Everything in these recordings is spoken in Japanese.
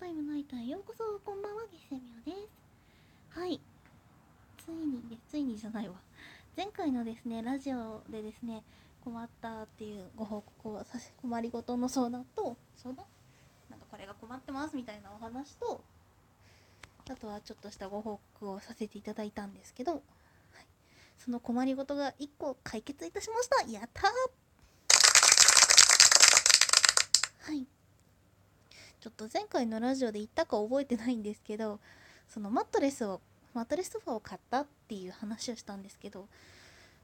タイムナイターようこそこんばんはゲセミオです。はい。ついにでついにじゃないわ。前回のですねラジオでですね困ったっていうご報告をさせ困りごとの相談と相談？なんかこれが困ってますみたいなお話とあとはちょっとしたご報告をさせていただいたんですけど、はい、その困りごとが1個解決いたしました。やったー！はい。ちょっと前回のラジオで言ったか覚えてないんですけどそのマットレスをマットレスソファーを買ったっていう話をしたんですけど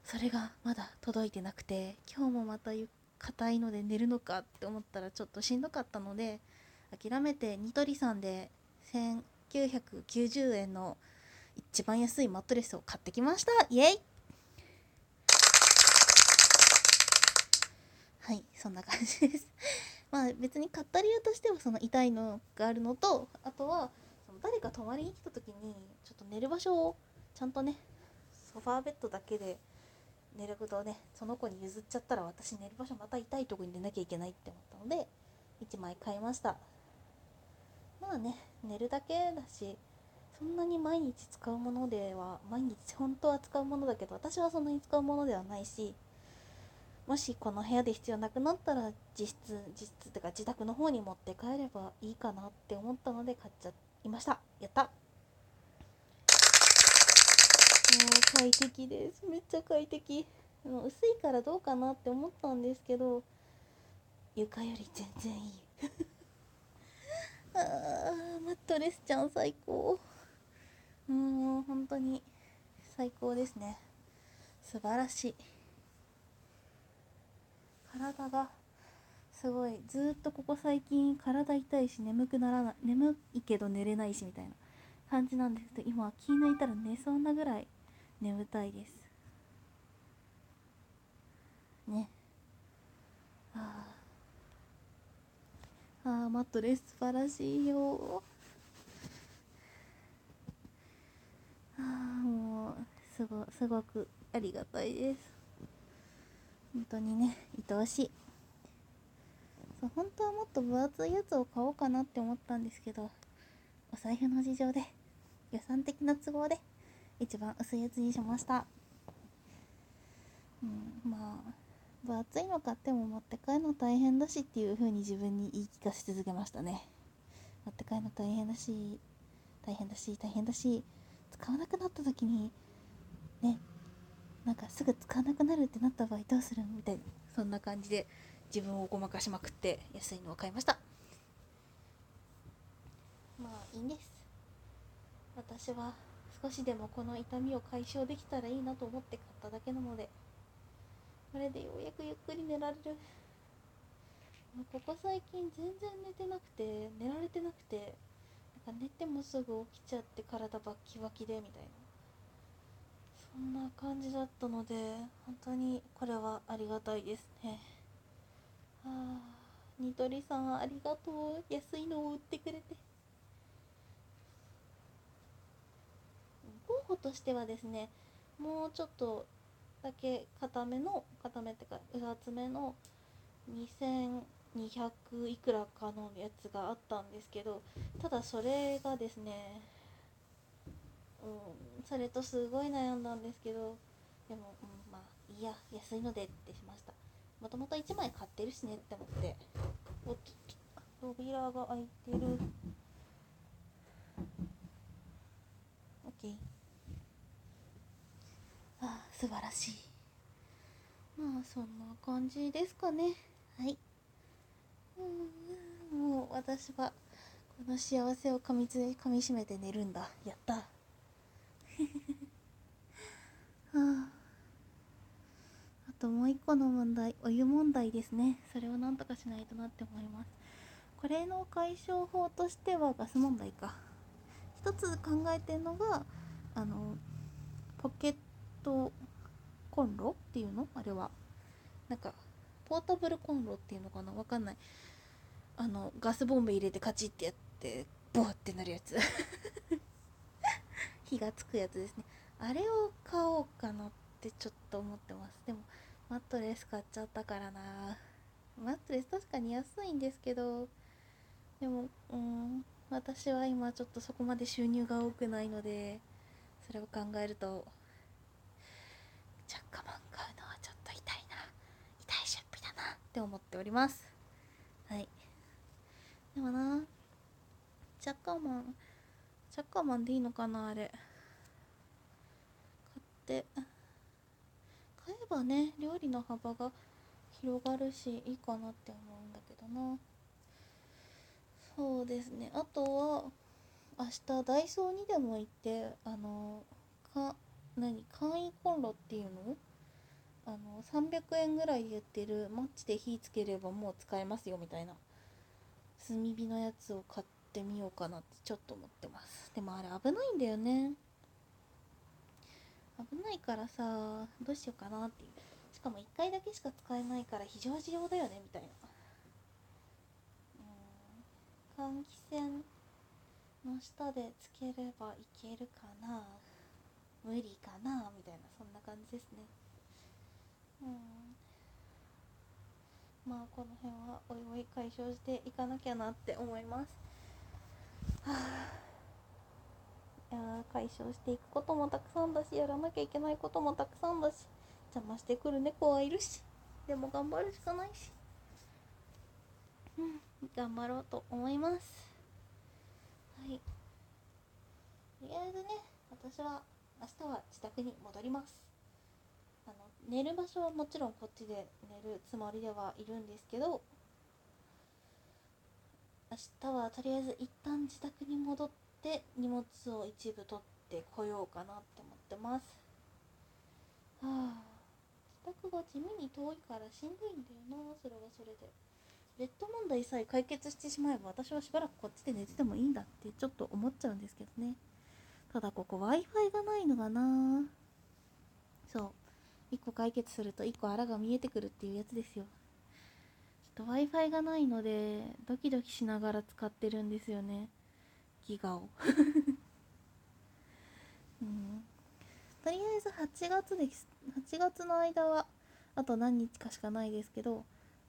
それがまだ届いてなくて今日もまた硬いので寝るのかって思ったらちょっとしんどかったので諦めてニトリさんで1990円の一番安いマットレスを買ってきました。イエイ。はいそんな感じです。まあ別に買った理由としてはその痛いのがあるのとあとはその誰か泊まりに来た時にちょっと寝る場所をちゃんとねソファーベッドだけで寝ることをねその子に譲っちゃったら私寝る場所また痛いとこに寝なきゃいけないって思ったので1枚買いました。まあね寝るだけだしそんなに毎日使うものでは毎日本当は使うものだけど私はそんなに使うものではないしもしこの部屋で必要なくなったら実質実質ってか自宅の方に持って帰ればいいかなって思ったので買っちゃいました。やった。もう快適です。めっちゃ快適。もう薄いからどうかなって思ったんですけど床より全然いい。あーマットレスちゃん最高。もう本当に最高ですね。素晴らしい。体がすごいずっとここ最近体痛いし眠くならない眠いけど寝れないしみたいな感じなんですけど今は気抜いたら寝そうなぐらい眠たいです。ね。あああマットレス素晴らしいよ。ああもうすごすごくありがたいです。本当にね愛おしい。そう本当はもっと分厚いやつを買おうかなって思ったんですけどお財布の事情で予算的な都合で一番薄いやつにしました。うんまあ分厚いの買っても持って帰るの大変だしっていう風に自分に言い聞かせ続けましたね。持って帰るの大変だし大変だし大変だし使わなくなった時にねなんかすぐ使わなくなるってなった場合どうするみたいなそんな感じで自分をごまかしまくって安いのを買いました。まあいいんです。私は少しでもこの痛みを解消できたらいいなと思って買っただけなのでこれでようやくゆっくり寝られる。ここ最近全然寝てなくて寝られてなくてなんか寝てもすぐ起きちゃって体バッキバキでみたいな。そんな感じだったので本当にこれはありがたいですね。あニトリさんありがとう。安いのを売ってくれて。候補としてはですねもうちょっとだけ固めの固めってか分厚めの2200いくらかのやつがあったんですけどただそれがですねうんそれとすごい悩んだんですけどでも、うん、まあいいや安いのでってしました。もともと1枚買ってるしねって思っておっと扉が開いてる。OK ああ素晴らしい。まあそんな感じですかね。はい。うんもう私はこの幸せをかみつ噛みしめて寝るんだ。やった。あ。あともう一個の問題お湯問題ですね。それをなんとかしないとなって思います。これの解消法としてはガス問題か。一つ考えてるのがあのポケットコンロっていうの？あれは。なんかポータブルコンロっていうのかな？わかんない。あのガスボンベ入れてカチッてやってボワってなるやつ。火がつくやつですね。あれを買おうかなってちょっと思ってます。でもマットレス買っちゃったからな。マットレス確かに安いんですけどでもうん私は今ちょっとそこまで収入が多くないのでそれを考えるとチャッカマン買うのはちょっと痛いな。痛い出費だな。って思っております。はい。でもなチャッカマンチャッカマンでいいのかなあれ。買って。買えばね料理の幅が広がるしいいかなって思うんだけどな。そうですね。あとは明日ダイソーにでも行ってあのか何簡易コンロっていうの？あの300円ぐらいで売ってるマッチで火つければもう使えますよみたいな。炭火のやつを買ってってみようかなってちょっと思ってます。でもあれ危ないんだよね。危ないからさどうしようかなっていう。しかも1回だけしか使えないから非常時用だよねみたいな。換気扇の下でつければいけるかな。無理かなみたいな。そんな感じですね。うん。まあこの辺はおいおい解消していかなきゃなって思います。いや解消していくこともたくさんだしやらなきゃいけないこともたくさんだし邪魔してくる猫はいるしでも頑張るしかないし。うん頑張ろうと思います。はい。とりあえずね私は明日は自宅に戻ります。あの寝る場所はもちろんこっちで寝るつもりではいるんですけど明日はとりあえず一旦自宅に戻って荷物を一部取ってこようかなって思ってます。はあ自宅が地味に遠いからしんどいんだよな。それはそれで。ベッド問題さえ解決してしまえば私はしばらくこっちで寝ててもいいんだってちょっと思っちゃうんですけどね。ただここ w i f i がないのがな。そう。1個解決すると1個あらが見えてくるっていうやつですよ。ちょっと w i f i がないのでドキドキしながら使ってるんですよね。ギガを。うん。とりあえず8月です。8月の間はあと何日かしかないですけど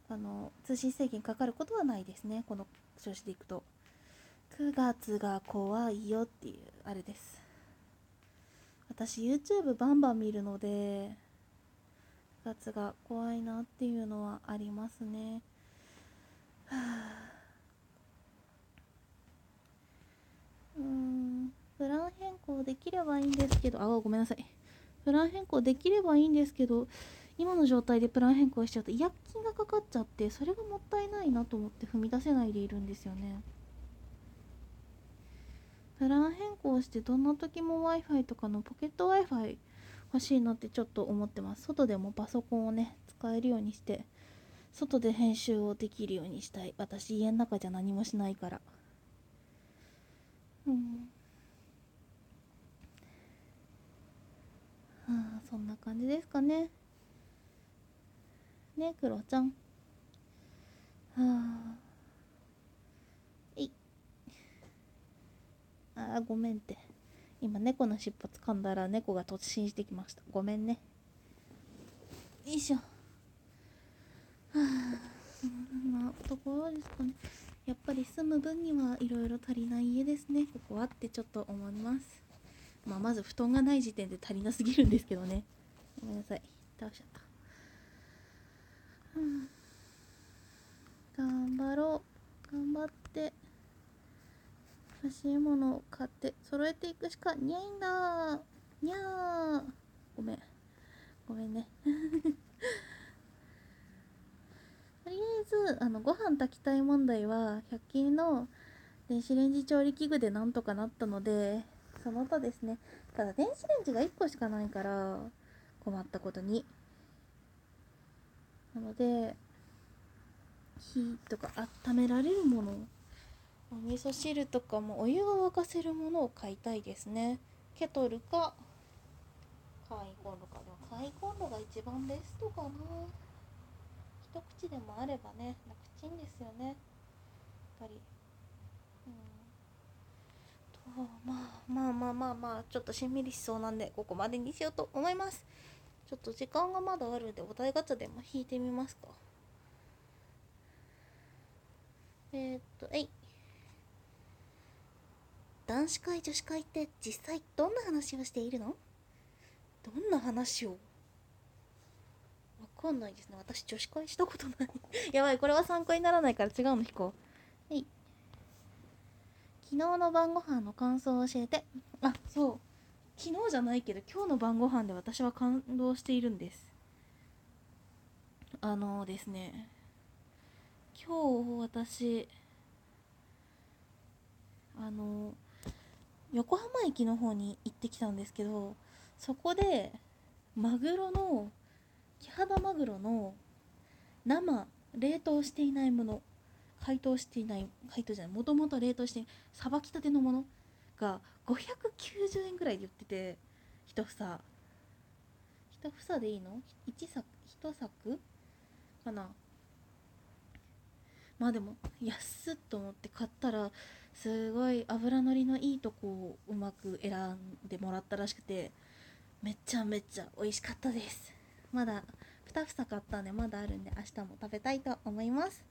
あの通信制限かかることはないですね。この調子でいくと。9月が怖いよっていうあれです。私 YouTube バンバン見るので9月が怖いなっていうのはありますね。うん。プラン変更できればいいんですけど。あごめんなさい。プラン変更できればいいんですけど今の状態でプラン変更しちゃうと違約金がかかっちゃってそれがもったいないなと思って踏み出せないでいるんですよね。プラン変更してどんな時も w i f i とかのポケット w i f i 欲しいなってちょっと思ってます。外でもパソコンをね使えるようにして外で編集をできるようにしたい。私家の中じゃ何もしないから。うん。はあそんな感じですかね。ねクロちゃん。はあ。い。ああごめんって。今猫の尻尾掴んだら猫が突進してきました。ごめんね。よいしょ。そんなところですかね。やっぱり住む分にはいろいろ足りない家ですね。ここはってちょっと思います。まあまず布団がない時点で足りなすぎるんですけどね。ごめんなさい。倒しちゃった。頑張ろう。頑張って。欲しいものを買って。揃えていくしかにゃいんだ。にゃー。ごめん。ごめんねとりあえずあのご飯炊きたい問題は100均の電子レンジ調理器具でなんとかなったのでその他ですねただ電子レンジが1個しかないから困ったことに。なので火とか温められるものお味噌汁とかもお湯が沸かせるものを買いたいですね。ケトルか簡易コンロか。でも簡易コンロが一番ベストかな。一口でもあればね楽ちんですよね。やっぱり。うん。とまあまあまあまあまあちょっとしんみりしそうなんでここまでにしようと思います。ちょっと時間がまだあるんでお題ガチャでも引いてみますか。えー、っとえい。男子会女子会って実際どんな話をしているの？どんな話をかんないですね。私女子会したことない。やばいこれは参考にならないから違うの引こう。昨日の晩ご飯の感想を教えて。あそう。昨日じゃないけど今日の晩ご飯で私は感動しているんです。あのですね。今日私あの横浜駅の方に行ってきたんですけどそこでマグロのキハダマグロの生冷凍していないもの解凍していない解凍じゃないもともと冷凍してさばきたてのものが590円ぐらいで売ってて1房。1房でいいの ?1 作1作？かな。まあでも安っと思って買ったらすごい脂乗りのいいとこをうまく選んでもらったらしくてめちゃめちゃ美味しかったです。まだ2房買ったんでまだあるんで明日も食べたいと思います。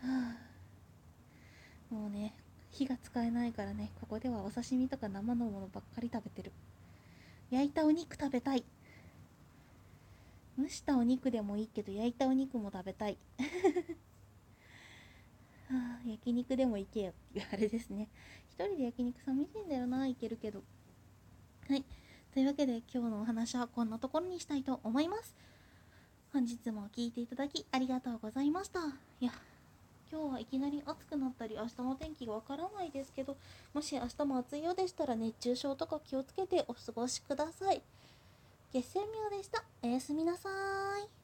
はあ。もうね火が使えないからねここではお刺身とか生のものばっかり食べてる。焼いたお肉食べたい。蒸したお肉でもいいけど焼いたお肉も食べたい。はあ、焼肉でも行けよ。っていうあれですね。一人で焼肉寂しいんだよな行けるけど。はい。というわけで今日のお話はこんなところにしたいと思います。本日も聞いていただきありがとうございました。いや今日はいきなり暑くなったり明日の天気がわからないですけどもし明日も暑いようでしたら熱中症とか気をつけてお過ごしください。月仙明でした。おやすみなさい。